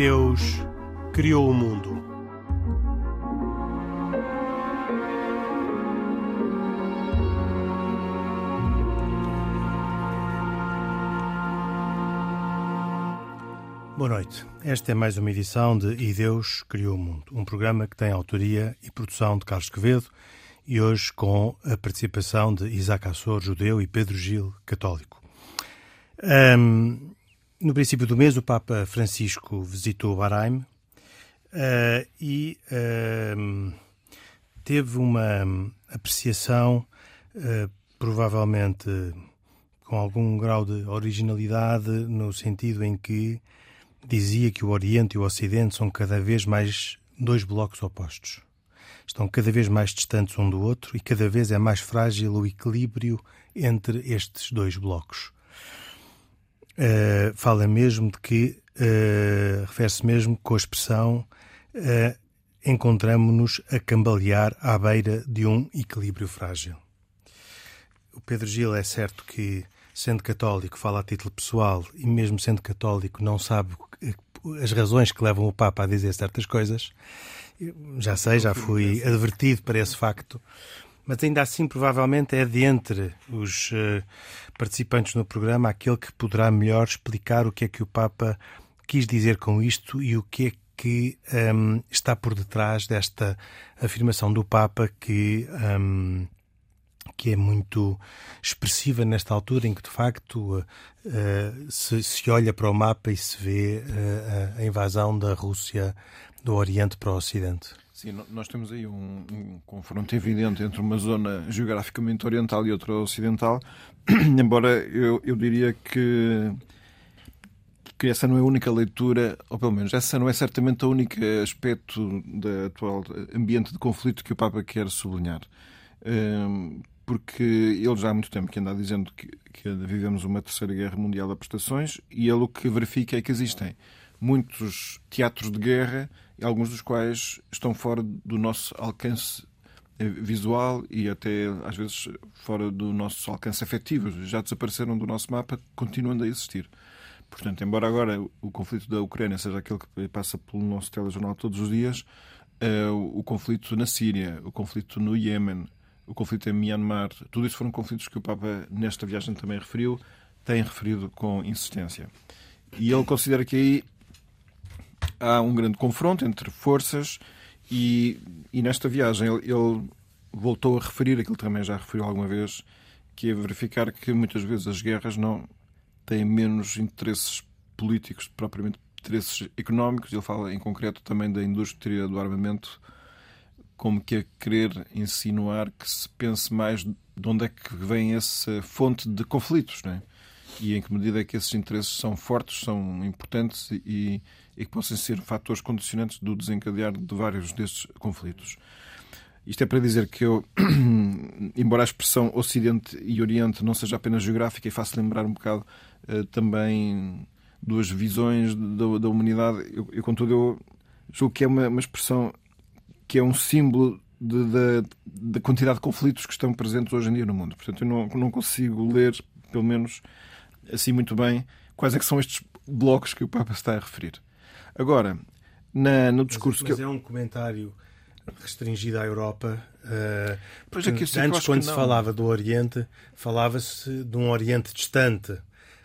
Deus criou o mundo. Boa noite. Esta é mais uma edição de E Deus Criou o Mundo, um programa que tem autoria e produção de Carlos Quevedo e hoje com a participação de Isaac Assor, judeu, e Pedro Gil, católico. Um, no princípio do mês, o Papa Francisco visitou Bahrein uh, e uh, teve uma apreciação, uh, provavelmente com algum grau de originalidade, no sentido em que dizia que o Oriente e o Ocidente são cada vez mais dois blocos opostos. Estão cada vez mais distantes um do outro e cada vez é mais frágil o equilíbrio entre estes dois blocos. Uh, fala mesmo de que, uh, refere-se mesmo com a expressão uh, encontramos-nos a cambalear à beira de um equilíbrio frágil. O Pedro Gil é certo que, sendo católico, fala a título pessoal e, mesmo sendo católico, não sabe as razões que levam o Papa a dizer certas coisas. Já sei, já fui advertido para esse facto mas ainda assim provavelmente é de entre os uh, participantes no programa aquele que poderá melhor explicar o que é que o Papa quis dizer com isto e o que é que um, ehm, está por detrás desta afirmação do Papa que um, ehm, que é muito expressiva nesta altura em que de facto uh, se, se, olha para o mapa e se vê uh, a invasão da Rússia do Oriente para o Ocidente. Sim, nós temos aí um, um, confronto evidente entre uma zona geograficamente oriental e outra ocidental, embora eu, eu diria que, que essa não é a única leitura, ou pelo menos essa não é certamente o único aspecto do atual ambiente de conflito que o Papa quer sublinhar. Um, porque ele já há muito tempo que anda dizendo que, que vivemos uma terceira guerra mundial de prestações e ele o que verifica é que existem muitos teatros de guerra alguns dos quais estão fora do nosso alcance eh, visual e até às vezes fora do nosso alcance afetivo. Já desapareceram do nosso mapa, continuando a existir. Portanto, embora agora o conflito da Ucrânia seja aquele que passa pelo nosso telejornal todos os dias, uh, o conflito na Síria, o conflito no Iêmen, o conflito em Myanmar, tudo isso foram conflitos que o Papa, nesta viagem, também referiu, tem referido com insistência. E ele considera que aí há um grande confronto entre forças e, e nesta viagem ele, ele, voltou a referir aquilo que também já referiu alguma vez, que é verificar que muitas vezes as guerras não têm menos interesses políticos, propriamente interesses económicos. Ele fala em concreto também da indústria do armamento, como que a querer insinuar que se pense mais de onde é que vem essa fonte de conflitos, não é? e em que medida é que esses interesses são fortes, são importantes e, e que possam ser fatores condicionantes do desencadear de vários destes conflitos. Isto é para dizer que eu, embora a expressão Ocidente e Oriente não seja apenas geográfica e faça lembrar um bocado uh, também duas visões da, da humanidade, eu, eu, contudo, eu julgo que é uma, uma expressão que é um símbolo da quantidade de conflitos que estão presentes hoje em dia no mundo. Portanto, eu não, não consigo ler, pelo menos, assim muito bem quais é que são estes blocos que o Papa está a referir. Agora, na, no discurso mas, mas que. é um comentário restringido à Europa. Uh, pois é que antes, quando se falava do Oriente, falava-se de um Oriente distante.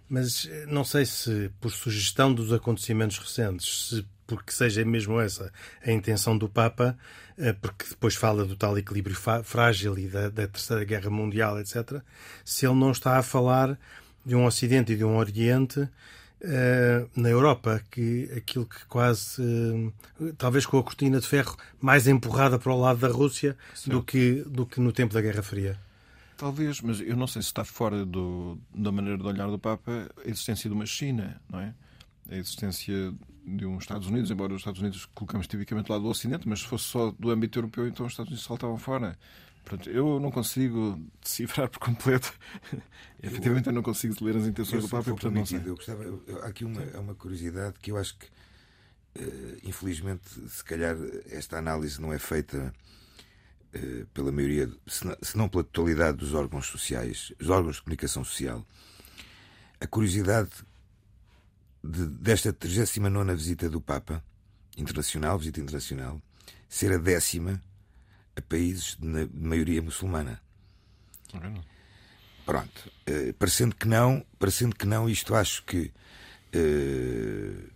Mas eh, não sei se por sugestão dos acontecimentos recentes, se porque seja mesmo essa a intenção do Papa, eh, porque depois fala do tal equilíbrio frágil e da, da Terceira Guerra Mundial, etc., se ele não está a falar de um Ocidente e de um Oriente uh, na Europa, que aquilo que quase, uh, talvez com a cortina de ferro mais empurrada para o lado da Rússia do que, do que no tempo da Guerra Fria. Talvez, mas eu não sei se está fora do, da maneira de olhar do Papa a existência de uma China, não é? A existência de uns Estados Unidos, embora os Estados Unidos colocamos tipicamente lá do Ocidente, mas se fosse só do âmbito europeu, então os Estados Unidos saltavam fora. Pronto, eu não consigo decifrar por completo. Efetivamente, eu não consigo ler as intenções do Papa. Portanto, não sei. Eu gostava, eu, há aqui uma, uma curiosidade que eu acho que, uh, infelizmente, se calhar esta análise não é feita uh, pela maioria, se não, se não pela totalidade dos órgãos sociais, dos órgãos de comunicação social. A curiosidade de, desta 39 visita do Papa, internacional, visita internacional, ser a décima a países de maioria muçulmana. Pronto. Uh, parecendo que não, parecendo que não, isto acho que uh,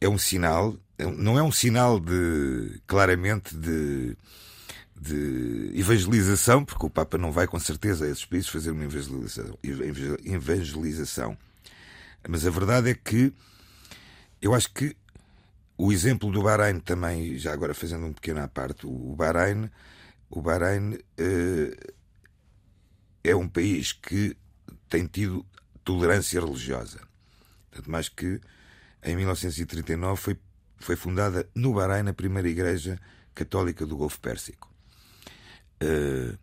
é um sinal, é não é um sinal de claramente de, de evangelização, porque o Papa não vai com certeza a esses países fazer uma evangelização, evangelização. Mas a verdade é que eu acho que o exemplo do Bahrein também, já agora fazendo um pequeno à parte, o Bahrein, o Bahrein eh, é um país que tem tido tolerância religiosa. Tanto mais que em 1939 foi, foi fundada no Bahrein a primeira igreja católica do Golfo Pérsico. Uh,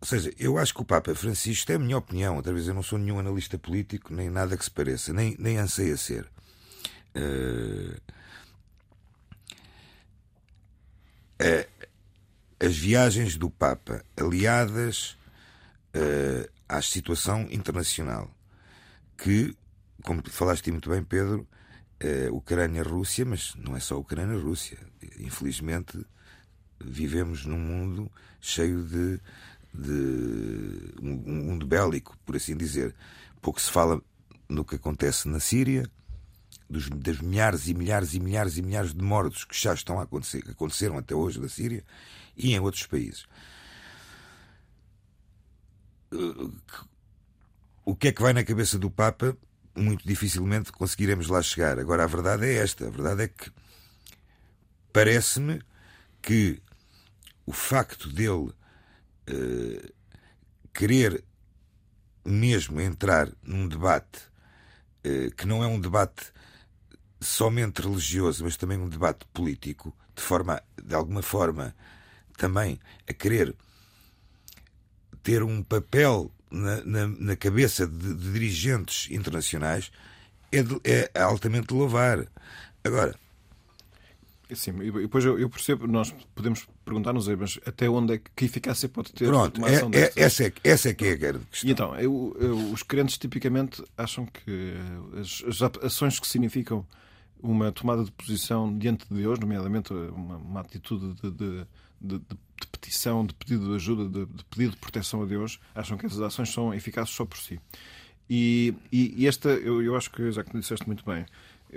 ou seja, eu acho que o Papa Francisco, é a minha opinião, outra vez eu não sou nenhum analista político, nem nada que se pareça, nem, nem anseia ser. Uh, as viagens do Papa aliadas uh, à situação internacional, que, como falaste muito bem, Pedro, uh, Ucrânia-Rússia, mas não é só Ucrânia-Rússia. Infelizmente, vivemos num mundo cheio de, de um mundo bélico, por assim dizer. Pouco se fala no que acontece na Síria, dos, das milhares e milhares e milhares e milhares de mortos que já estão a acontecer, que aconteceram até hoje na Síria e em outros países. O que é que vai na cabeça do Papa? Muito dificilmente conseguiremos lá chegar. Agora, a verdade é esta: a verdade é que parece-me que o facto dele uh, querer mesmo entrar num debate uh, que não é um debate somente religioso, mas também um debate político, de forma, de alguma forma, também a querer ter um papel na, na, na cabeça de, de, dirigentes internacionais, é, de, é altamente louvar. Agora, Sim, e depois eu, percebo, nós podemos perguntar-nos, mas até onde é que eficácia pode ter Pronto, uma ação é, é, essa, é, essa é que é a grande questão. E então, eu, eu, os crentes tipicamente acham que as, as, ações que significam uma tomada de posição diante de Deus, nomeadamente uma, uma atitude de, de, de, de, petição, de pedido de ajuda, de, pedido de proteção a Deus, acham que essas ações são eficazes só por si. E, e, e esta, eu, eu acho que já que disseste muito bem,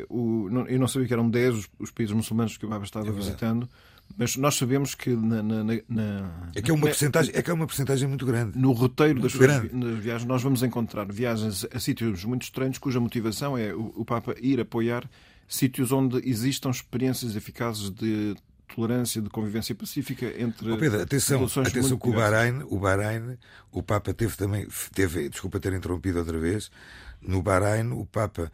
o, eu não sabia que eram 10 os, os países muçulmanos que o Baba estava é visitando, mas nós sabemos que na, na, na, é que é uma porcentagem é que é uma porcentagem muito grande. No roteiro das suas viagens nós vamos encontrar viagens a sítios muito estranhos cuja motivação é o, o Papa ir apoiar sítios onde existam experiências eficazes de tolerância, de convivência pacífica entre oh Pedro, atenção, atenção que o Bahrein, o Bahrein, o Papa teve também, teve, desculpa ter interrompido outra vez, no Bahrein, o Papa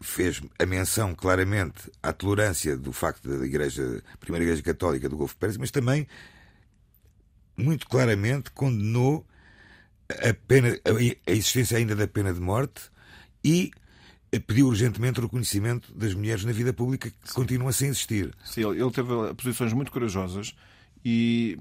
fez a menção claramente à tolerância do facto da Igreja, primeira Igreja Católica do Golfo Pérsico, mas também muito claramente condenou a, pena, a existência ainda da pena de morte e pediu urgentemente o reconhecimento das mulheres na vida pública que continua sem existir. Sim, ele teve posições muito corajosas e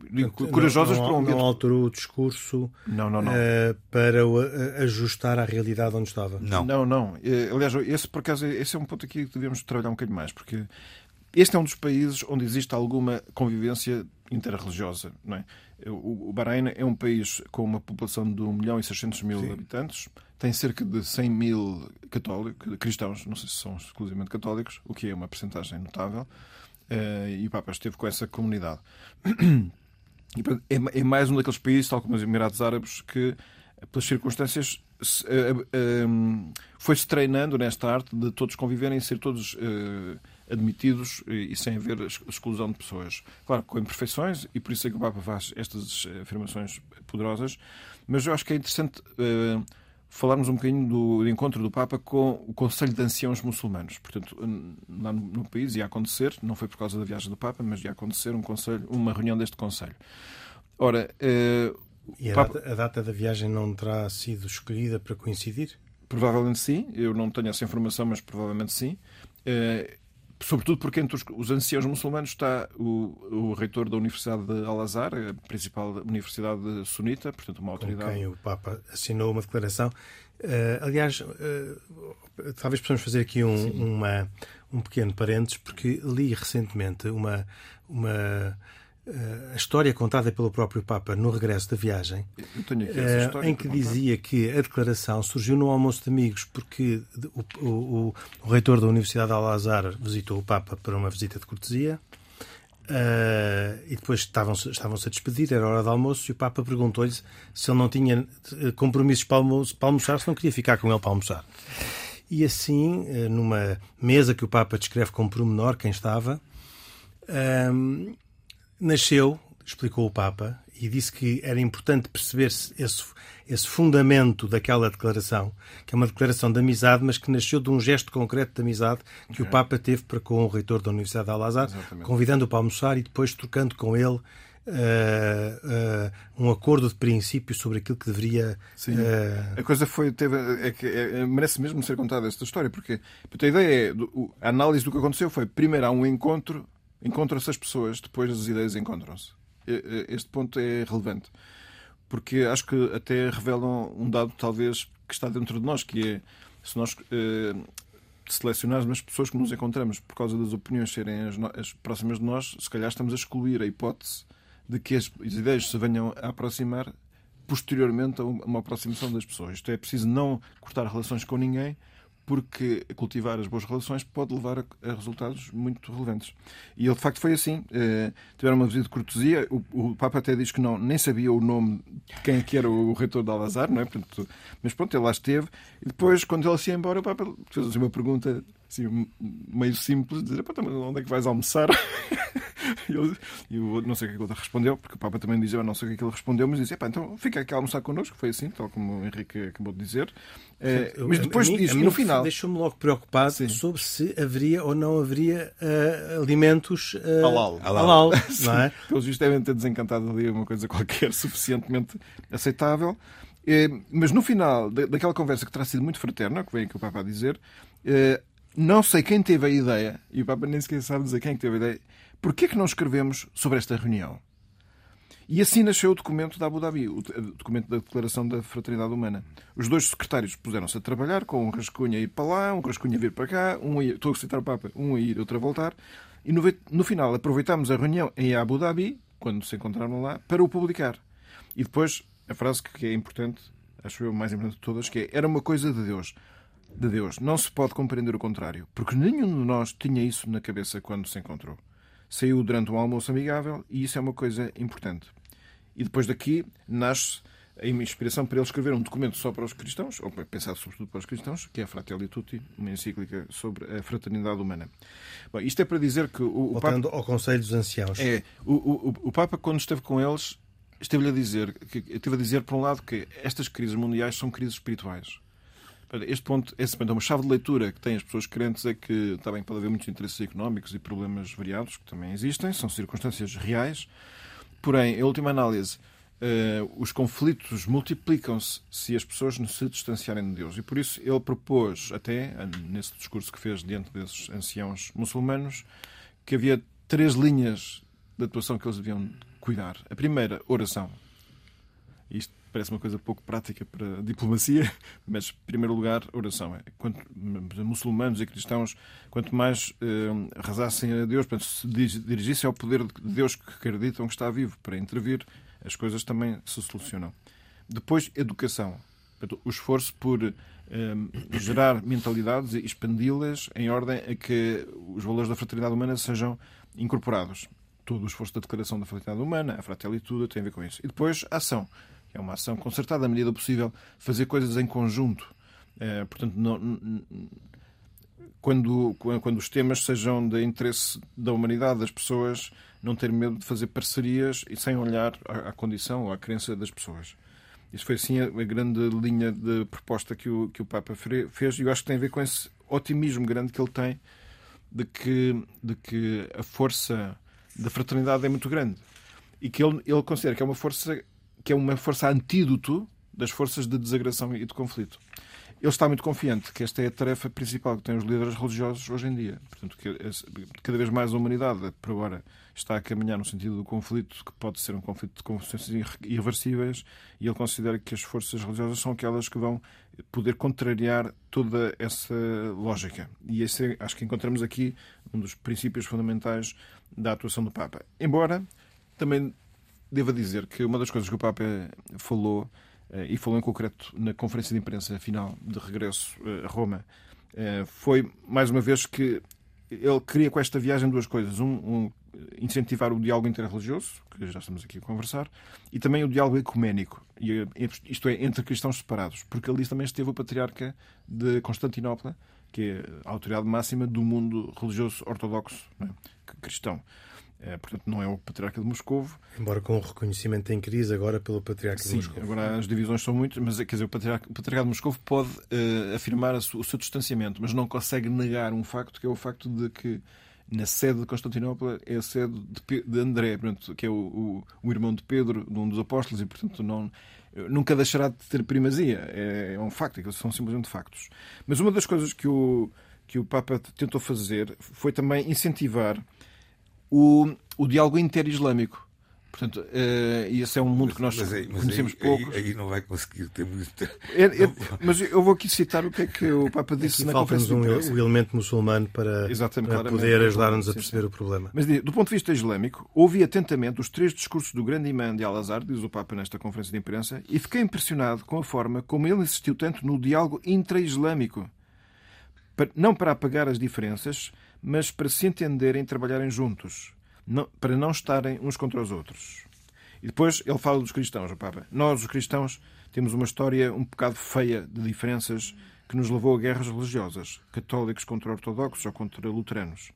corajosas não, não, para um Não alterou o discurso não, não, não. Uh, para o, uh, ajustar à realidade onde estava. Não, não. não. Uh, aliás, esse por acaso esse é um ponto aqui que devemos trabalhar um bocadinho mais, porque este é um dos países onde existe alguma convivência interreligiosa. Não é? O, Bahrein é um país com uma população de 1 milhão e 600 mil Sim. habitantes, tem cerca de 100 mil católicos, cristãos, não sei se são exclusivamente católicos, o que é uma percentagem notável. Eh, e o Papa esteve com essa comunidade. É, é mais um daqueles países, tal como os Emirados Árabes, que, pelas circunstâncias, eh, eh, foi-se treinando nesta arte de todos conviverem e ser todos admitidos e sem haver exclusão de pessoas. Claro, com imperfeições, e por isso é que o Papa faz estas afirmações poderosas, mas eu acho que é interessante falarmos um bocadinho do encontro do Papa com o Conselho de Anciãos Muçulmanos. Portanto, lá no, país ia acontecer, não foi por causa da viagem do Papa, mas ia acontecer um conselho, uma reunião deste Conselho. Ora, uh, e a, Papa... data, a data da viagem não terá sido escolhida para coincidir? Provavelmente sim. Eu não tenho essa informação, mas provavelmente sim. Uh, sobretudo porque entre os, os anciãos muçulmanos está o, o reitor da Universidade de Al-Azhar, a principal universidade sunita, portanto uma autoridade. Com quem o Papa assinou uma declaração Uh, aliás, uh, talvez possamos fazer aqui um, uma, um pequeno parênteses, porque li recentemente uma, uma a história contada pelo próprio Papa no regresso da viagem, em que dizia que a declaração surgiu no almoço de amigos, porque o, o, o reitor da Universidade de Al-Azhar visitou o Papa para uma visita de cortesia. Uh, e depois estavam-se estavam a despedir, era hora de almoço, e o Papa perguntou-lhe se ele não tinha eh, compromissos para, almoço, para almoçar, se não queria ficar com ele para almoçar. E assim, numa mesa que o Papa descreve como pormenor, quem estava, uh, nasceu, explicou o Papa, e disse que era importante perceber esse, esse fundamento daquela declaração, que é uma declaração de amizade, mas que nasceu de um gesto concreto de amizade que okay. o Papa teve para com o reitor da Universidade de Al-Azhar, convidando-o para almoçar e depois trocando com ele Uh, uh, um acordo de princípio sobre aquilo que deveria. Sim. Uh... A coisa foi. Teve, é que é, é, merece mesmo ser contada esta história, porque a ideia é. A análise do que aconteceu foi: primeiro há um encontro, encontram-se as pessoas, depois as ideias encontram-se. Este ponto é relevante porque acho que até revelam um dado talvez que está dentro de nós, que é se nós eh, selecionarmos as pessoas que nos encontramos por causa das opiniões serem as, as, próximas de nós, se calhar estamos a excluir a hipótese de que as, as ideias se venham a aproximar posteriormente a uma aproximação das pessoas. Isto é preciso não cortar relações com ninguém, porque cultivar as boas relações pode levar a, a resultados muito relevantes. E ele, de facto, foi assim. Uh, tiveram uma visita de cortesia. O, o, Papa até diz que não, nem sabia o nome de quem é que era o, reitor de Al-Azhar, não é? Portanto, mas pronto, ele lá esteve. E depois, quando ele se ia embora, o Papa fez assim, uma pergunta assim, meio simples, dizer, onde é que vais almoçar? E eu, eu, não sei o que ele respondeu, porque o Papa também dizia, eu não sei o que ele respondeu, mas dizia, então fica aqui a almoçar connosco, foi assim, tal como o Henrique acabou de dizer. É, mas depois diz, no final. Deixou-me logo preocupado Sim. sobre se haveria ou não haveria uh, alimentos uh, halal. halal não é? Pelos vistos devem ter desencantado ali uma coisa qualquer suficientemente aceitável. É, mas no final daquela conversa que terá sido muito fraterna, que vem aqui o Papa a dizer, é, não sei quem teve a ideia, e o Papa nem sequer sabe dizer quem teve a ideia, porquê que não escrevemos sobre esta reunião? E assim nasceu o documento da Abu Dhabi, o documento da Declaração da Fraternidade Humana. Os dois secretários puseram-se a trabalhar, com um rascunho a ir para lá, um rascunho a vir para cá, um a ir, estou a citar o Papa, um a ir, outro a voltar. E no, no final aproveitámos a reunião em Abu Dhabi, quando se encontraram lá, para o publicar. E depois, a frase que é importante, acho eu mais importante de todas, que é era uma coisa de Deus. De Deus. Não se pode compreender o contrário, porque nenhum de nós tinha isso na cabeça quando se encontrou saiu durante um almoço amigável e isso é uma coisa importante. E depois daqui nasce a inspiração para ele escrever um documento só para os cristãos, ou pensado sobretudo para os cristãos, que é a Fratelli Tutti, uma encíclica sobre a fraternidade humana. Bom, isto é para dizer que o, o Papa... ao Conselho dos Anciãos. É, o, o, o Papa, quando esteve com eles, esteve-lhe a dizer, que, esteve a dizer, por um lado, que estas crises mundiais são crises espirituais. Este ponto, esse ponto é uma chave de leitura que têm as pessoas crentes é que também pode haver muitos interesses económicos e problemas variados, que também existem, são circunstâncias reais. Porém, em última análise, uh, os conflitos multiplicam-se se as pessoas se distanciarem de Deus. E por isso ele propôs, até nesse discurso que fez diante desses anciãos muçulmanos, que havia três linhas de atuação que eles deviam cuidar. A primeira, oração. Isto parece uma coisa pouco prática para diplomacia, mas, em primeiro lugar, oração. É, quanto muçulmanos e cristãos, quanto mais eh, rezassem a Deus, portanto, se dirigissem ao poder de Deus que acreditam que está vivo para intervir, as coisas também se solucionam. Depois, educação. Portanto, o esforço por eh, gerar mentalidades e expandi-las em ordem a que os valores da fraternidade humana sejam incorporados. Todo o esforço da declaração da fraternidade humana, a fraternidade tem a ver com isso. E depois, ação é uma ação concertada à medida possível, fazer coisas em conjunto. É, portanto, não, quando, quando os temas sejam de interesse da humanidade, das pessoas, não ter medo de fazer parcerias e sem olhar à, à condição ou à crença das pessoas. Isso foi assim a, a, grande linha de proposta que o, que o Papa fez e eu acho que tem a ver com esse otimismo grande que ele tem de que, de que a força da fraternidade é muito grande e que ele, ele considera que é uma força que é uma força antídoto das forças de desagressão e de conflito. ele está muito confiante que esta é a tarefa principal que têm os líderes religiosos hoje em dia. Portanto, que cada vez mais a humanidade, por agora, está a caminhar no sentido do conflito, que pode ser um conflito de consequências irreversíveis, e ele considera que as forças religiosas são aquelas que vão poder contrariar toda essa lógica. E esse, é, acho que encontramos aqui um dos princípios fundamentais da atuação do Papa. Embora também deva dizer que uma das coisas que o Papa falou, eh, e falou em concreto na conferência de imprensa final de regresso eh, a Roma, eh, foi mais uma vez que ele queria com esta viagem duas coisas. Um, um, incentivar o diálogo interreligioso, que já estamos aqui a conversar, e também o diálogo ecuménico, isto é, entre cristãos separados, porque ali também esteve o patriarca de Constantinopla, que é a autoridade máxima do mundo religioso ortodoxo, é? cristão. É, portanto, não é o Patriarca de Moscovo. Embora com o reconhecimento em crise agora pelo Patriarca Sim, de Moscovo. agora as divisões são muitas, mas quer dizer, o Patriarca, o Patriarca de Moscovo pode uh, afirmar o seu distanciamento, mas não consegue negar um facto, que é o facto de que na sede de Constantinopla é a sede de, de André, portanto, que é o, o, o, irmão de Pedro, de um dos apóstolos, e portanto não, nunca deixará de ter primazia. É, é um facto, é são simplesmente factos. Mas uma das coisas que o, que o Papa tentou fazer foi também incentivar o, o diálogo inter-islâmico. Portanto, uh, esse é um mundo que nós mas, mas conhecemos aí, pouco. Aí, aí, não vai conseguir ter muito. É, é, mas eu vou aqui citar o que é que o Papa disse aqui na conferência. Um, o elemento muçulmano para, para poder ajudar-nos a perceber sim. o problema. Mas do ponto de vista islâmico, ouvi atentamente os três discursos do grande imã de Al-Azhar, diz o Papa nesta conferência de imprensa, e fiquei impressionado com a forma como ele insistiu tanto no diálogo intra-islâmico. Não para apagar as diferenças, mas para se entenderem e trabalharem juntos não, para não estarem uns contra os outros. E depois ele fala dos cristãos, o Papa. Nós, os cristãos, temos uma história um bocado feia de diferenças que nos levou a guerras religiosas, católicos contra ortodoxos ou contra luteranos.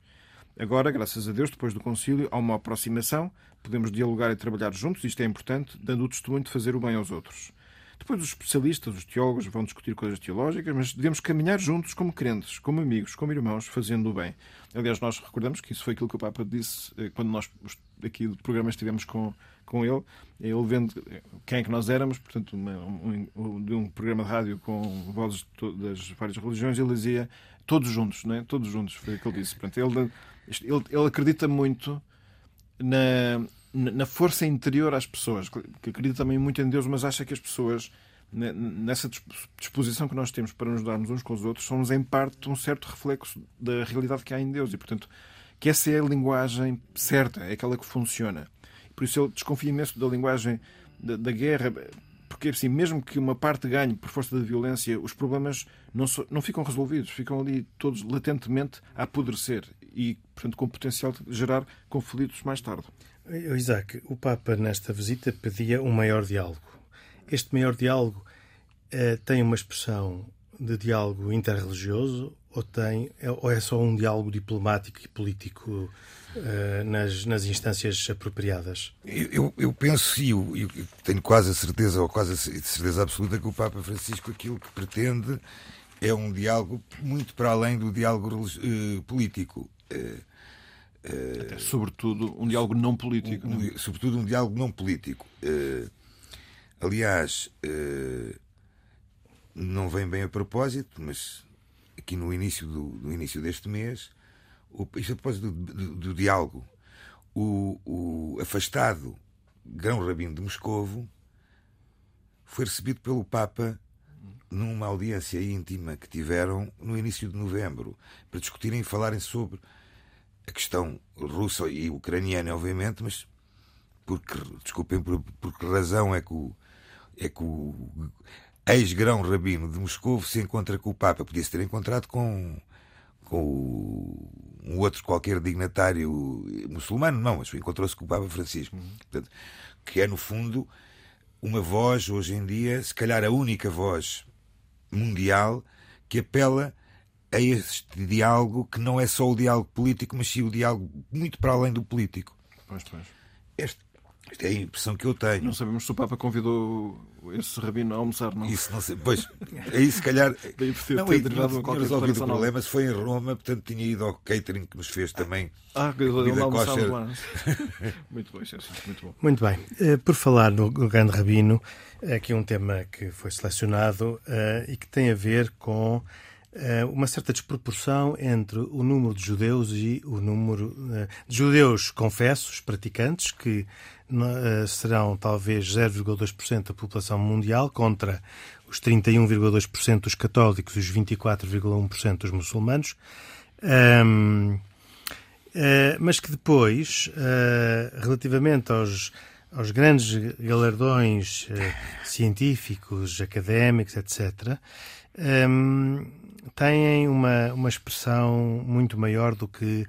Agora, graças a Deus, depois do concílio, há uma aproximação, podemos dialogar e trabalhar juntos, isto é importante, dando o testemunho de fazer o bem aos outros. Depois os especialistas, os teólogos, vão discutir coisas teológicas, mas devemos caminhar juntos como crentes, como amigos, como irmãos, fazendo o bem. Aliás, nós recordamos que isso foi aquilo que o Papa disse eh, quando nós aqui do programa estivemos com, com ele, ele vendo quem é que nós éramos, portanto, uma, um, de um programa de rádio com vozes das várias religiões, ele dizia todos juntos, não é? Todos juntos, foi o que ele disse. Portanto, ele, ele, ele acredita muito na, na força interior às pessoas, que acredita também muito em Deus, mas acha que as pessoas, nessa disposição que nós temos para nos darmos uns com os outros, somos em parte um certo reflexo da realidade que há em Deus e, portanto, que essa é a linguagem certa, é aquela que funciona. Por isso ele desconfia imenso da linguagem da, da guerra, porque assim, mesmo que uma parte ganhe por força da violência, os problemas não, so, não ficam resolvidos, ficam ali todos latentemente a apodrecer e, portanto, com o potencial de gerar conflitos mais tarde. Isaac, o Papa nesta visita pedia um maior diálogo. Este maior diálogo eh, tem uma expressão de diálogo interreligioso ou, tem, ou é só um diálogo diplomático e político eh, nas, nas instâncias apropriadas? Eu, eu penso e eu, eu, tenho quase a certeza, ou quase a certeza absoluta, que o Papa Francisco aquilo que pretende é um diálogo muito para além do diálogo uh, político. Uh, Uh, sobretudo um diálogo não político. Um, não? Sobretudo um diálogo não político. Uh, aliás, uh, não vem bem a propósito, mas aqui no início, do, no início deste mês, o, isto a propósito do, do, do diálogo, o, o, afastado Grão Rabino de Moscovo foi recebido pelo Papa numa audiência íntima que tiveram no início de novembro para discutirem e falarem sobre a questão russa e ucraniana, obviamente, mas porque, desculpem, por, por que razão é que o, é que o ex-grão rabino de Moscou se encontra com o Papa? Podia-se ter encontrado com, com um outro qualquer dignatário muçulmano, não, mas encontrou-se com o Papa Francisco. Uhum. Portanto, que é, no fundo, uma voz, hoje em dia, se calhar a única voz mundial que apela a este diálogo que não é só o diálogo político, mas sim o diálogo muito para além do político. Pois, pois. Este, Isto é a impressão que eu tenho. Não sabemos se o Papa convidou esse rabino a almoçar, não. Isso não sei. Pois, aí se calhar. Daí por ter Não, aí derivado tinha resolvido o não. problema se foi em Roma, portanto tinha ido ao catering que nos fez também. Ah, que lá. muito bom, César, muito bom. Muito bem. Eh, Por falar no Grande Rabino, aqui um tema que foi selecionado eh, e que tem a ver com uma certa desproporção entre o número de judeus e o número eh, de judeus confessos, praticantes, que eh, serão talvez 0,2% da população mundial, contra os 31,2% dos católicos e os 24,1% dos muçulmanos. Ahm, eh, mas que depois, eh, relativamente aos, aos grandes galardões eh, científicos, académicos, etc., ehm, têm uma, uma expressão muito maior do que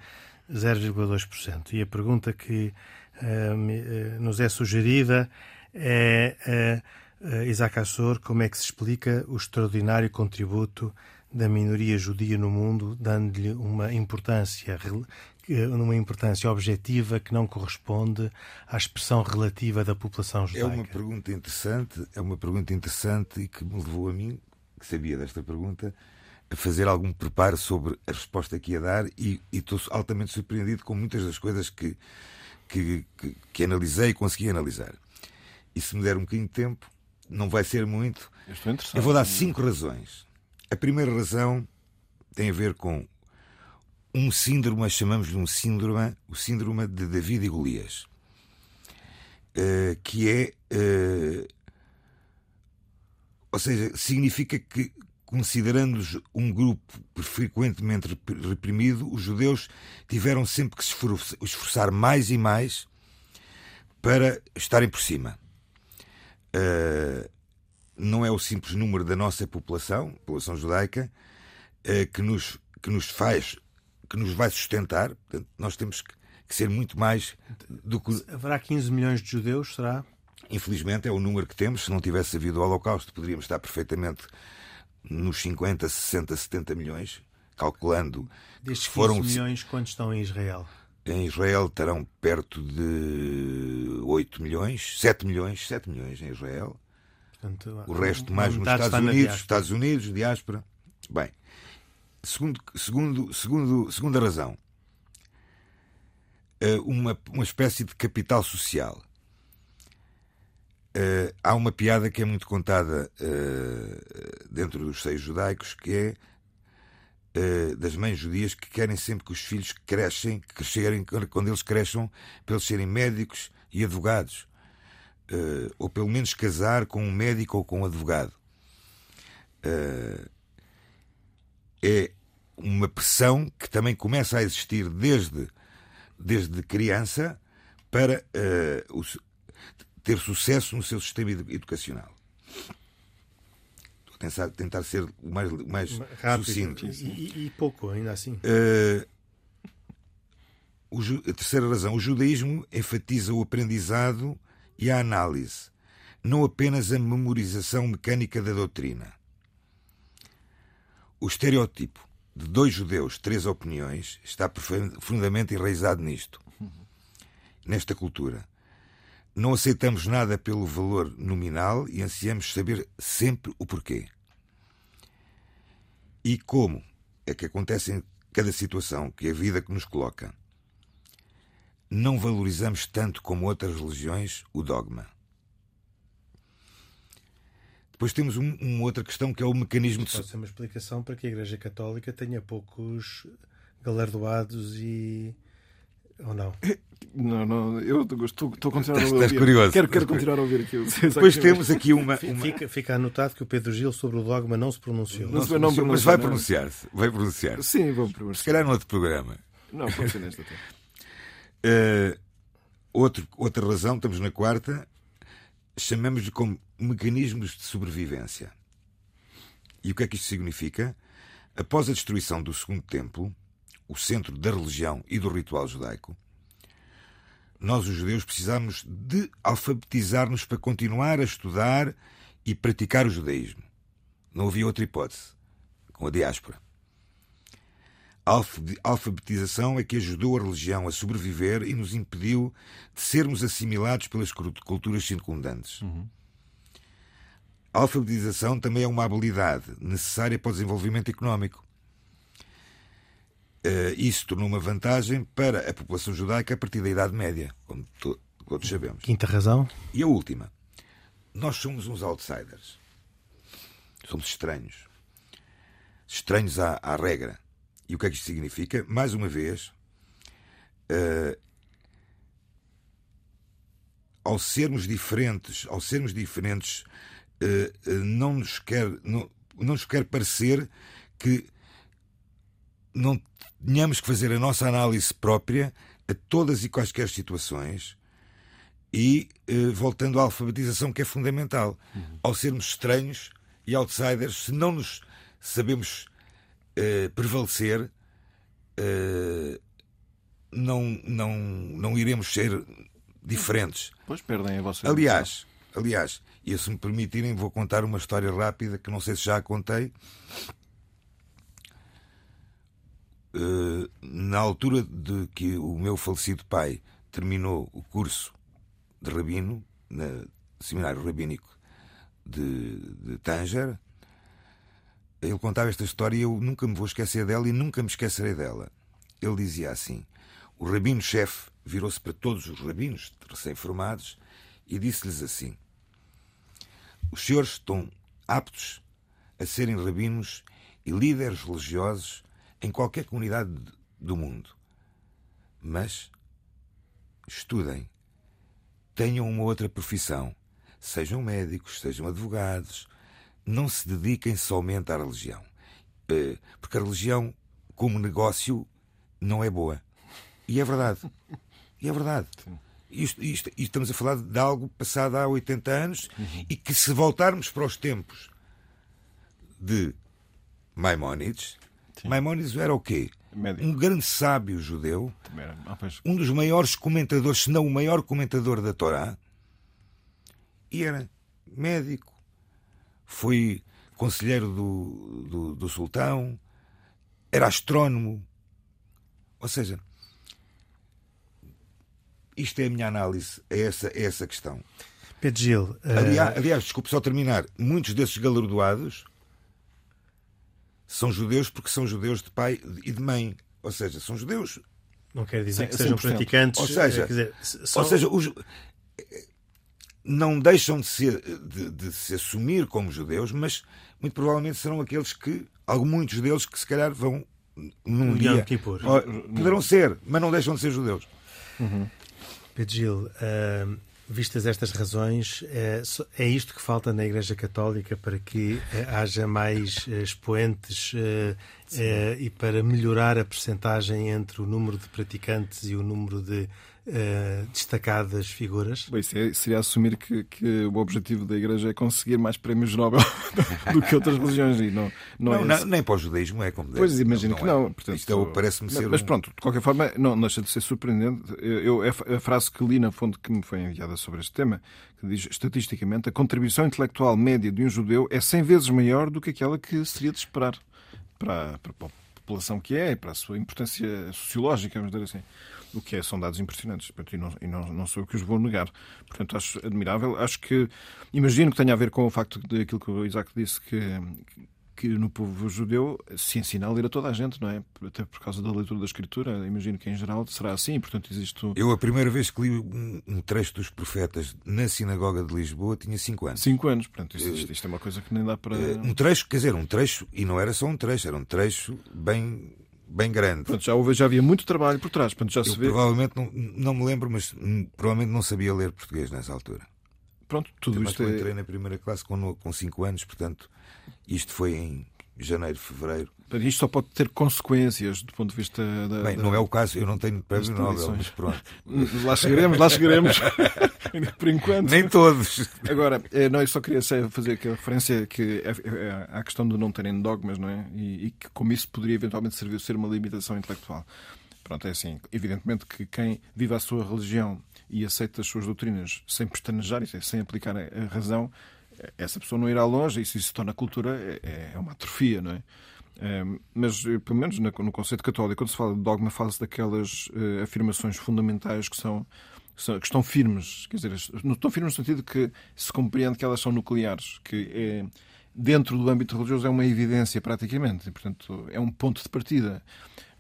0,2%. E a pergunta que eh, nos é sugerida é, eh, Isaac Assor, como é que se explica o extraordinário contributo da minoria judia no mundo, dando-lhe uma importância, rel- eh, uma importância objetiva que não corresponde à expressão relativa da população É judaica. uma pergunta interessante, é uma pergunta interessante e que me levou a mim, que sabia desta pergunta, fazer algum preparo sobre a resposta que ia dar e, e estou altamente surpreendido com muitas das coisas que, que, que, que analisei e consegui analisar. E se me der um bocadinho de tempo, não vai ser muito, Eu eu vou dar cinco razões. A primeira razão tem a ver com um síndrome, chamamos-lhe um síndrome, o síndrome de David e Golias, Eh, que é, eh, ou seja, significa que considerando-os um grupo frequentemente rep- reprimido, os judeus tiveram sempre que se esfor- esforçar mais e mais para estarem por cima. Eh, não é o simples número da nossa população, população judaica, eh, que nos, que nos faz, que nos vai sustentar. Portanto, nós temos que, que ser muito mais do que. Haverá 15 milhões de judeus, será? Infelizmente é o número que temos. Se não tivesse havido o Holocausto, poderíamos estar perfeitamente nos 50, 60, 70 milhões, calculando que Destes 15 foram milhões, quantos estão em Israel? em Israel estarão perto de 8 milhões, 7 milhões, 7 milhões em Israel. Portanto, O resto mais nos Estados Unidos, diáspora. Estados Unidos, diáspora. Bem, segundo, segundo, segundo, segunda razão, eh, uma, uma espécie de capital social. Eh, há uma piada que é muito contada eh, dentro dos seios judaicos que é eh, das mães judias que querem sempre que os filhos crescem, que quando eles cresçam, para eles serem médicos e advogados. Ou pelo menos casar com um médico ou com um advogado. É uma pressão que também começa a existir desde, desde criança para o su- ter sucesso no seu sistema edu- educacional. Estou a tentar, tentar ser o mais, o mais Rápido sucinto. e, e- pouco, ainda assim. Eh, o a terceira razão, o judaísmo enfatiza o aprendizado e a análise, não apenas a memorização mecânica da doutrina. O estereótipo de dois judeus, três opiniões, está profu- profundamente enraizado nisto, nesta cultura. Não aceitamos nada pelo valor nominal e ansiamos saber sempre o porquê. E como é que acontece em cada situação que a vida que nos coloca. Não valorizamos tanto como outras religiões o dogma. Depois temos um- uma outra questão que é o mecanismo de. Pode ser uma explicação para que a Igreja Católica tenha poucos galardoados e. ou não? Não, não, eu estou, estou a continuar a Estás- ouvir. estás curioso. Quero, quero continuar a ouvir aquilo. Depois temos aqui uma. Uma- Fica, fica anotado que o Pedro Gil sobre o dogma não se pronunciou. Não se- mas pronuncia, vai não. pronunciar-se. Vai pronunciar-se. Sim, vamos primeiro. Se calhar no outro programa. Não, pode ser nesta até. Eh, outro, outra razão, estamos na quarta, chamamos-lhe como mecanismos de sobrevivência. E o que é que isto significa? Após a destruição do Segundo Templo, o centro da religião e do ritual judaico, nós, os judeus, precisamos de alfabetizar-nos para continuar a estudar e praticar o judaísmo. Não havia outra hipótese, com a diáspora. A alfabetização é que ajudou a religião a sobreviver e nos impediu de sermos assimilados pelas culturas circundantes. Uhum. A alfabetização também é uma habilidade necessária para o desenvolvimento económico. Uh, isso tornou uma vantagem para a população judaica a partir da Idade Média, como todos sabemos. Quinta razão. E a última. Nós somos uns outsiders. Somos estranhos. Estranhos à, à regra. E o que é que isto significa? Mais uma vez, uh, ao sermos diferentes, ao sermos diferentes, uh, uh, não nos quer, não, não nos quer parecer que não tenhamos que fazer a nossa análise própria a todas e quaisquer situações e uh, voltando à alfabetização que é fundamental. Uhum. Ao sermos estranhos e outsiders, se não nos sabemos uh, prevalecer, uh, não, não, não iremos ser diferentes. Pois perdem a vossa Aliás, aliás, e se me permitirem, vou contar uma história rápida que não sei se já a contei. Na altura de que o meu falecido pai terminou o curso de rabino, no seminário rabínico de, de Tanger. Ele contava esta história e eu nunca me vou esquecer dela e nunca me esquecerei dela. Ele dizia assim: o rabino-chefe virou-se para todos os rabinos recém-formados e disse-lhes assim: Os senhores estão aptos a serem rabinos e líderes religiosos em qualquer comunidade do mundo. Mas estudem tenham uma outra profissão. Sejam médicos, sejam advogados. Não se dediquem somente à religião. Eh, porque a religião, como negócio, não é boa. E é verdade. E é verdade. Isto, isto, isto, estamos a falar de algo passado há 80 anos uhum. e que, se voltarmos para os tempos de Maimónides, Sim. Maimónides era o quê? Médico. um grande sábio judeu, ah, um dos maiores comentadores, se não o maior comentador da Torá, e era médico, foi conselheiro do, do, do sultão, era astrónomo. Ou seja, isto é a minha análise a essa, a essa questão. Pedro Gil. Uh... Aliás, aliás, desculpe só terminar. Muitos desses galardoados são judeus porque são judeus de pai e de mãe. Ou seja, são judeus. Não quer dizer que sejam praticantes. Ou seja, dizer, são... ou seja os, não deixam de, ser, de, de, se assumir como judeus, mas muito provavelmente serão aqueles que, muitos deles que se calhar vão num um dia. Poderão ser, mas não deixam de ser judeus. Uhum. Pedro Gil, uh, Vistas estas razões, é, é isto que falta na Igreja Católica para que eh, haja mais eh, expoentes eh, e para melhorar a percentagem entre o número de praticantes e o número de uh, destacadas figuras? Bem, seria, seria assumir que, que, o objetivo da Igreja é conseguir mais prémios Nobel do que outras religiões. E não, não, não, é não nem para o judaísmo é como Pois, imagino que não. É. Portanto, Isto é parece-me ser. Mas pronto, de qualquer forma, não, não deixa de ser surpreendente. Eu, a frase que li na fonte que me foi enviada sobre este tema, que diz estatisticamente a contribuição intelectual média de um judeu é 100 vezes maior do que aquela que seria de esperar para, para a população que é, para a sua importância sociológica, vamos dizer assim o que é, são dados impressionantes e, não, e não, não sou eu que os vou negar. Portanto, acho admirável. Acho que, imagino que tenha a ver com o facto de aquilo que o Isaac disse, que, que no povo judeu se ensina a ler a toda a gente, não é? Até por causa da leitura da Escritura. Imagino que em geral será assim, portanto existe. Eu, a primeira vez que li um, trecho dos profetas na sinagoga de Lisboa, tinha 5 anos. 5 anos, portanto, isto, isto, é uma coisa que nem dá para. Eh, um trecho, quer dizer, um trecho, e não era só um trecho, era um trecho bem bem grande. Pronto, já, houve, já havia muito trabalho por trás. Pronto, já eu se vê... provavelmente não, não me lembro, mas provavelmente não sabia ler português nessa altura. Pronto, tudo isto. Eu é... entrei na primeira classe com 5 anos, portanto, isto foi em janeiro, fevereiro. Isto só pode ter consequências do ponto de vista da. Bem, não é o caso, eu não tenho prémio Nobel, mas pronto. lá chegaremos, lá chegaremos. Por enquanto. Nem todos. Agora, eh, não, eu só queria fazer aquela referência que é, é, à questão de não terem dogmas, não é? E, e que como isso poderia eventualmente servir ser uma limitação intelectual. Pronto, é assim. Evidentemente que quem vive a sua religião e aceita as suas doutrinas sem pestanejar, sem aplicar a razão, essa pessoa não irá longe e isso se torna cultura é, é uma atrofia, não é? mas, pelo menos no conceito católico, quando se fala de dogma, fala-se daquelas afirmações fundamentais que são que estão firmes, quer dizer, estão firmes no sentido que se compreende que elas são nucleares, que é, dentro do âmbito religioso é uma evidência praticamente, e, portanto é um ponto de partida.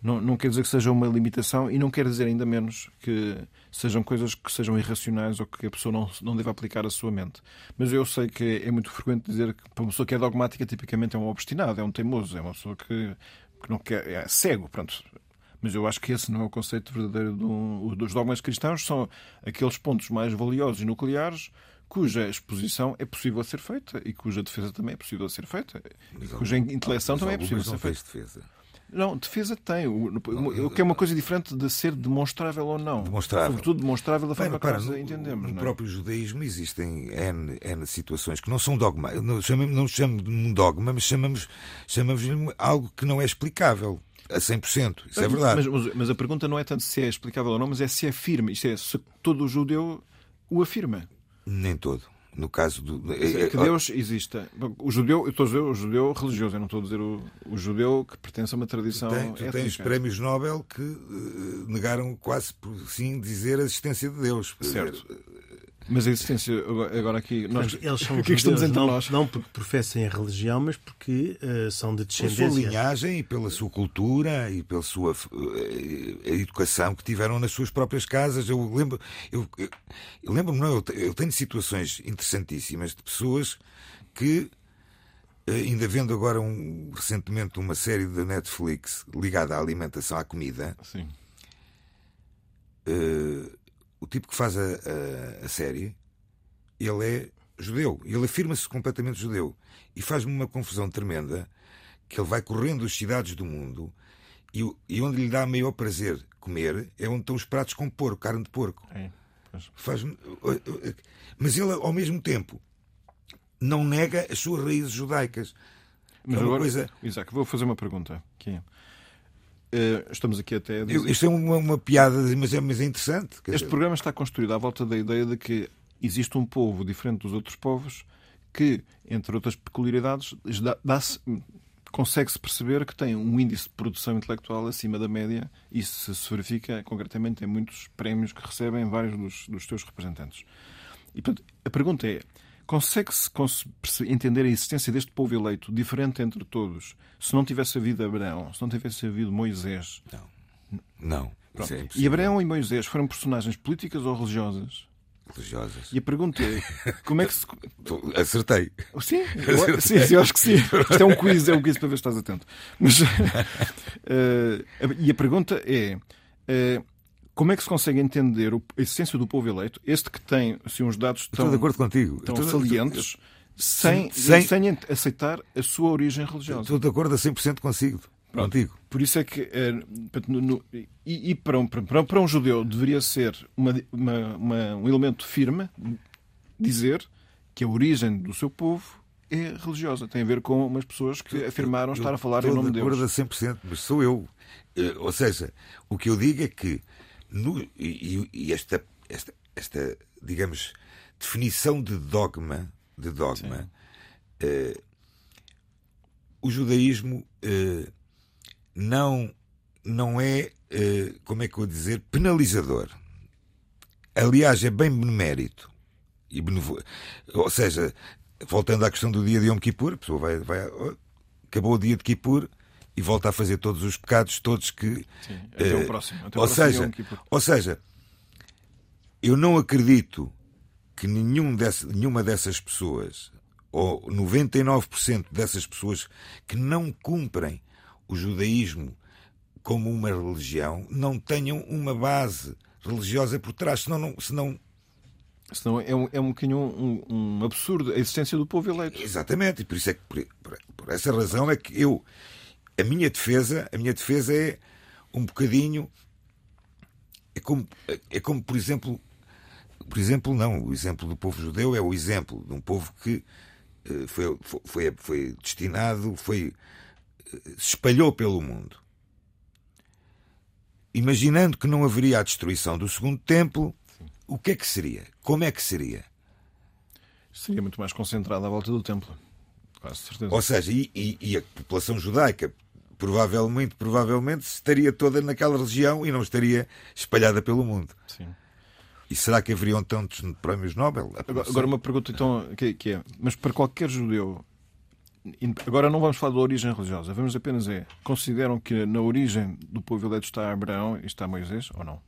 Não, não quer dizer que seja uma limitação e não quer dizer ainda menos que sejam coisas que sejam irracionais ou que a pessoa não, não deva aplicar à sua mente. Mas eu sei que é muito frequente dizer que para uma pessoa que é dogmática, tipicamente é um obstinado, é um teimoso, é uma pessoa que, que não quer, é cego, pronto. Mas eu acho que esse não é o conceito verdadeiro do, dos dogmas cristãos, são aqueles pontos mais valiosos e nucleares cuja exposição é possível a ser feita e cuja defesa também é possível a ser feita, e cuja intelecção também é possível a ser feita. Defesa. Não, defesa tem. O, o, que é uma coisa diferente de ser demonstrável ou não. Demonstrável. Sobretudo demonstrável da forma para, que entendemos. No, no é? próprio judaísmo existem N, N situações que não são dogma. Não chamamos, não chamamos de um dogma, mas chamamos, chamamos algo que não é explicável a 100%. Isso é verdade. Mas, mas, a pergunta não é tanto se é explicável ou não, mas é se é firme. Isto é, se todo judeu o afirma. Nem todo. No caso do. Que Deus exista. O judeu, eu estou a dizer o judeu religioso, eu não estou a dizer o, o judeu que pertence a uma tradição. Tu, tem, tu tens prémios Nobel que uh, negaram quase por sim dizer a existência de Deus. Certo. Mas a existência, agora aqui. Nós, eles são que estamos entre não, nós? não porque professem a religião, mas porque uh, são de descendência. Pela sua linhagem e pela sua cultura e pela sua uh, educação que tiveram nas suas próprias casas. Eu lembro, eu, eu, eu lembro não, eu, eu tenho situações interessantíssimas de pessoas que eh, ainda vendo agora um, recentemente uma série da Netflix ligada à alimentação, à comida. Sim. Uh, o tipo que faz a, a, a série, ele é judeu. Ele afirma-se completamente judeu. E faz-me uma confusão tremenda que ele vai correndo as cidades do mundo e, e, onde lhe dá maior prazer comer é onde estão os pratos com porco, carne de porco. É, faz Mas ele, ao mesmo tempo, não nega as suas raízes judaicas. Mas é agora, coisa... Isaac, vou fazer uma pergunta. Que é, estamos aqui até. Dizer... Isto é uma, uma, piada, mas é, mas é interessante. Este dizer... programa está construído à volta da ideia de que existe um povo diferente dos outros povos que, entre outras peculiaridades, consegue-se perceber que tem um índice de produção intelectual acima da média. e Isso se verifica concretamente em muitos prémios que recebem vários dos, dos seus representantes. E, portanto, a pergunta é: Consegue-se entender a existência deste povo eleito diferente entre todos se não tivesse havido Abraão, se não tivesse havido Moisés? Não. Não. É e Abraão e Moisés foram personagens políticas ou religiosas? Religiosas. E a pergunta é: como é que se. Acertei. Sim, eu, sim, sim, eu acho que sim. Isto é um quiz, é um quiz para ver se estás atento. Mas, uh, e a pergunta é: uh, como é que se consegue entender a essência do povo eleito, este que tem assim, uns dados tão, Estou de acordo contigo. tão Estou, salientes, sem, sem, sem aceitar a sua origem religiosa? Estou de acordo a 100% consigo. Pronto. Contigo. Por isso é que. É, no, no, e, e para, um, para, para, um judeu deveria ser uma, uma, uma, um elemento firme dizer que a origem do seu povo é religiosa. Tem a ver com umas pessoas que afirmaram estar a falar em nome de Deus. Estou de acordo a 100%, mas sou eu. Eh, ou seja, o que eu digo é que no, e, e esta, esta, esta, digamos, definição de dogma, de dogma, uh, o judaísmo uh, não, não é, uh, como é que eu vou dizer, penalizador. Aliás, é bem benemérito. E benevo... Ou seja, voltando à questão do dia de Yom Kippur, a pessoa vai, vai, acabou o dia de Kippur, e volta a fazer todos os pecados, todos que. Sim, até uh, o próximo. Até ou, próximo seja, ou seja, eu não acredito que nenhum desse, nenhuma dessas pessoas, ou 99% dessas pessoas que não cumprem o judaísmo como uma religião, não tenham uma base religiosa por trás, senão. Não, senão Senão é um, é um bocadinho um, um, absurdo a existência do povo eleito. Exatamente, e por isso é que por, por, por essa razão é que eu a minha defesa, a minha defesa é um bocadinho é como, é como por exemplo, por exemplo, não, o exemplo do povo judeu é o exemplo de um povo que eh, foi, foi, foi destinado, foi eh, se espalhou pelo mundo. Imaginando que não haveria a destruição do segundo templo, o que é que seria? Como é que seria? Seria muito mais concentrado à volta do templo. Ou seja, e, e, e a população judaica provavelmente, provavelmente estaria toda naquela região e não estaria espalhada pelo mundo. Sim. E será que haveriam tantos prémios Nobel? Agora, agora uma pergunta então que, que é, mas para qualquer judeu, agora não vamos falar da origem religiosa, vamos apenas é, consideram que na origem do povo eleito está Abraão e está Moisés ou não?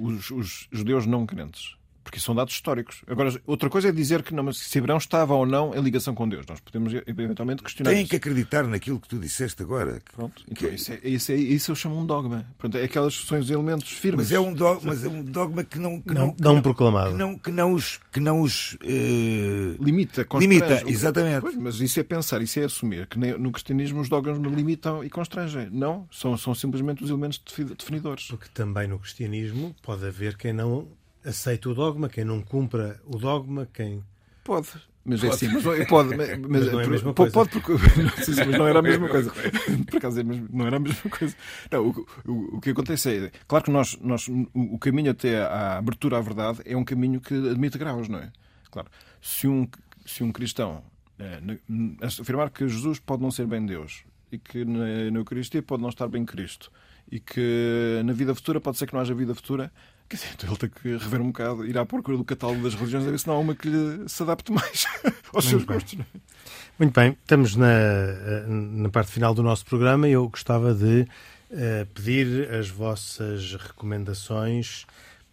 Os, os judeus não crentes porque são dados históricos. Agora, outra coisa é dizer que não, se Abraão estava ou não em ligação com Deus. Nós podemos eventualmente questionar. Tem que acreditar naquilo que tu disseste agora. Pronto. Então, que... isso, é, isso, é, isso eu chamo um dogma. Pronto, é aquelas são os elementos firmes. Mas é um dogma, mas é um dogma que não. Que não, não, não proclamado. Que não, que não os. Que não os uh... Limita, Limita, exatamente. Pois, mas isso é pensar, isso é assumir que no cristianismo os dogmas me limitam e constrangem. Não, são, são simplesmente os elementos definidores. Porque também no cristianismo pode haver quem não aceita o dogma, quem não cumpra o dogma, quem. Pode. Mas é assim, mas, pode, mas, mas não é a mesma coisa. Pode, porque, sim, sim, mas não era a mesma coisa. Por acaso, é não era a mesma coisa. Não, o, o, o, que acontece é, claro que nós, nós, o caminho até à abertura à verdade é um caminho que admite graus, não é? Claro, se um, se um cristão é, afirmar que Jesus pode não ser bem Deus e que na, na Eucaristia pode não estar bem Cristo e que na vida futura pode ser que não haja vida futura, Quer dizer, então ele tem que rever um bocado, ir à procura do catálogo das religiões, a ver se não há uma que lhe se adapte mais aos seus gostos. É? Muito bem, estamos na, na parte final do nosso programa e eu gostava de uh, pedir as vossas recomendações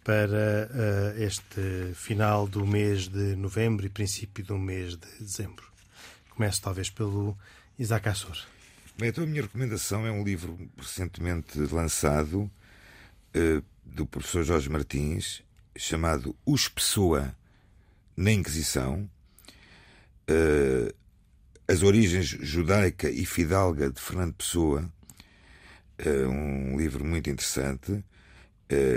para uh, este final do mês de novembro e princípio do mês de dezembro. Começo talvez pelo Isaac Assur. Bem, então a minha recomendação é um livro recentemente lançado. Uh, do professor Jorge Martins, chamado Os Pessoa na Inquisição, uh, As Origens Judaica e Fidalga de Fernando Pessoa, uh, um livro muito interessante, uh,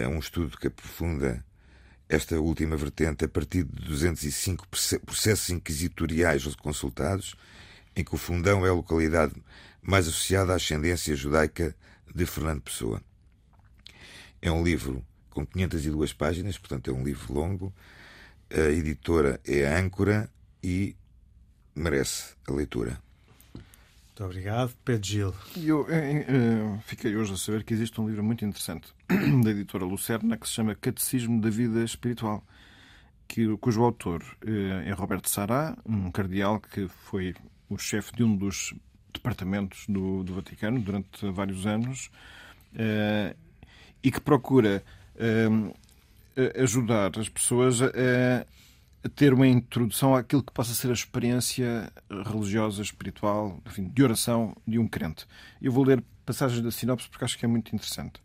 é um estudo que aprofunda esta última vertente a partir de 205 processos inquisitoriais consultados, em que o Fundão é a localidade mais associada à ascendência judaica de Fernando Pessoa. É um livro com 502 páginas, portanto é um livro longo. A editora é a Âncora e merece a leitura. Muito obrigado, Pedro Gil. Eu, eu, eh, eu, eh, fiquei hoje a saber que existe um livro muito interessante da editora Lucerna que se chama Catecismo da Vida Espiritual, que, cujo autor eh, é Roberto Sará, um cardeal que foi o chefe de um dos departamentos do, do Vaticano durante vários anos e que procura uh, ajudar as pessoas a, a, ter uma introdução àquilo que possa ser a experiência religiosa, espiritual, enfim, de oração de um crente. Eu vou ler passagens da sinopse porque acho que é muito interessante.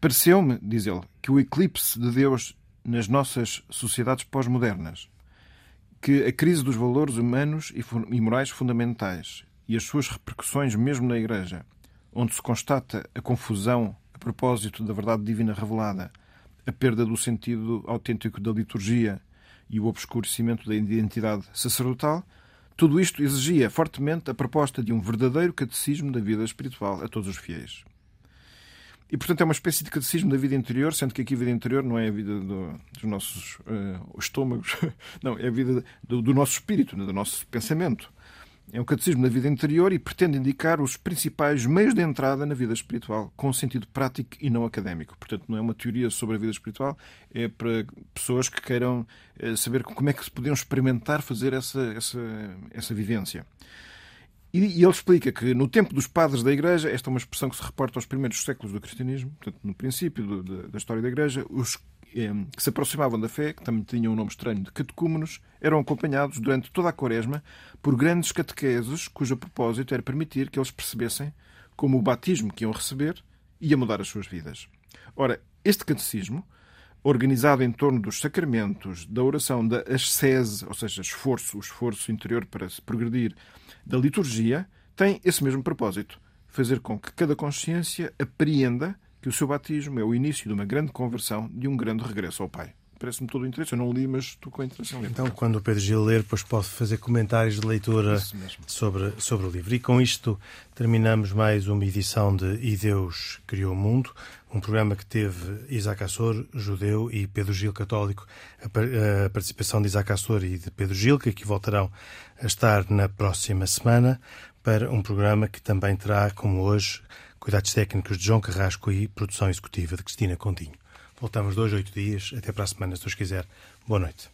Pareceu-me, diz ele, que o eclipse de Deus nas nossas sociedades pós-modernas, que a crise dos valores humanos e morais fundamentais e as suas repercussões mesmo na Igreja, onde se constata a confusão propósito da verdade divina revelada, a perda do sentido autêntico da liturgia e o obscurecimento da identidade sacerdotal, tudo isto exigia fortemente a proposta de um verdadeiro catecismo da vida espiritual a todos os fiéis. E, portanto, é uma espécie de catecismo da vida interior, sendo que aqui a vida interior não é a vida do, dos nossos uh, estômagos, não, é a vida do, do nosso espírito, do nosso pensamento. É um catecismo da vida interior e pretende indicar os principais meios de entrada na vida espiritual, com sentido prático e não académico. Portanto, não é uma teoria sobre a vida espiritual, é para pessoas que queiram eh, saber como é que se podiam experimentar fazer essa, essa, essa vivência. E, ele explica que no tempo dos padres da Igreja, esta é uma expressão que se reporta aos primeiros séculos do cristianismo, portanto, no princípio do, da, da história da Igreja, os que se aproximavam da fé, que também tinham um nome estranho de catecúmenos, eram acompanhados durante toda a quaresma por grandes catequeses cujo propósito era permitir que eles percebessem como o batismo que iam receber ia mudar as suas vidas. Ora, este catecismo, organizado em torno dos sacramentos, da oração, da ascese, ou seja, esforço, o esforço interior para se progredir, da liturgia, tem esse mesmo propósito: fazer com que cada consciência apreenda que o seu batismo é o início de uma grande conversão, de um grande regresso ao Pai. parece-me todo o interesse. Eu não li, mas estou com interesse em ler. Então, quando o Pedro Gil ler, depois pode fazer comentários de leitura sobre, sobre o livro. E com isto terminamos mais uma edição de E Deus Criou o Mundo, um programa que teve Isaac Assor, judeu, e Pedro Gil, católico, a participação de Isaac Assor e de Pedro Gil, que aqui voltarão a estar na próxima semana, para um programa que também terá, como hoje, cuidados técnicos de João Carrasco e produção executiva de Cristina Continho. Voltamos dois, oito dias. Até para a semana, se Deus quiser. Boa noite.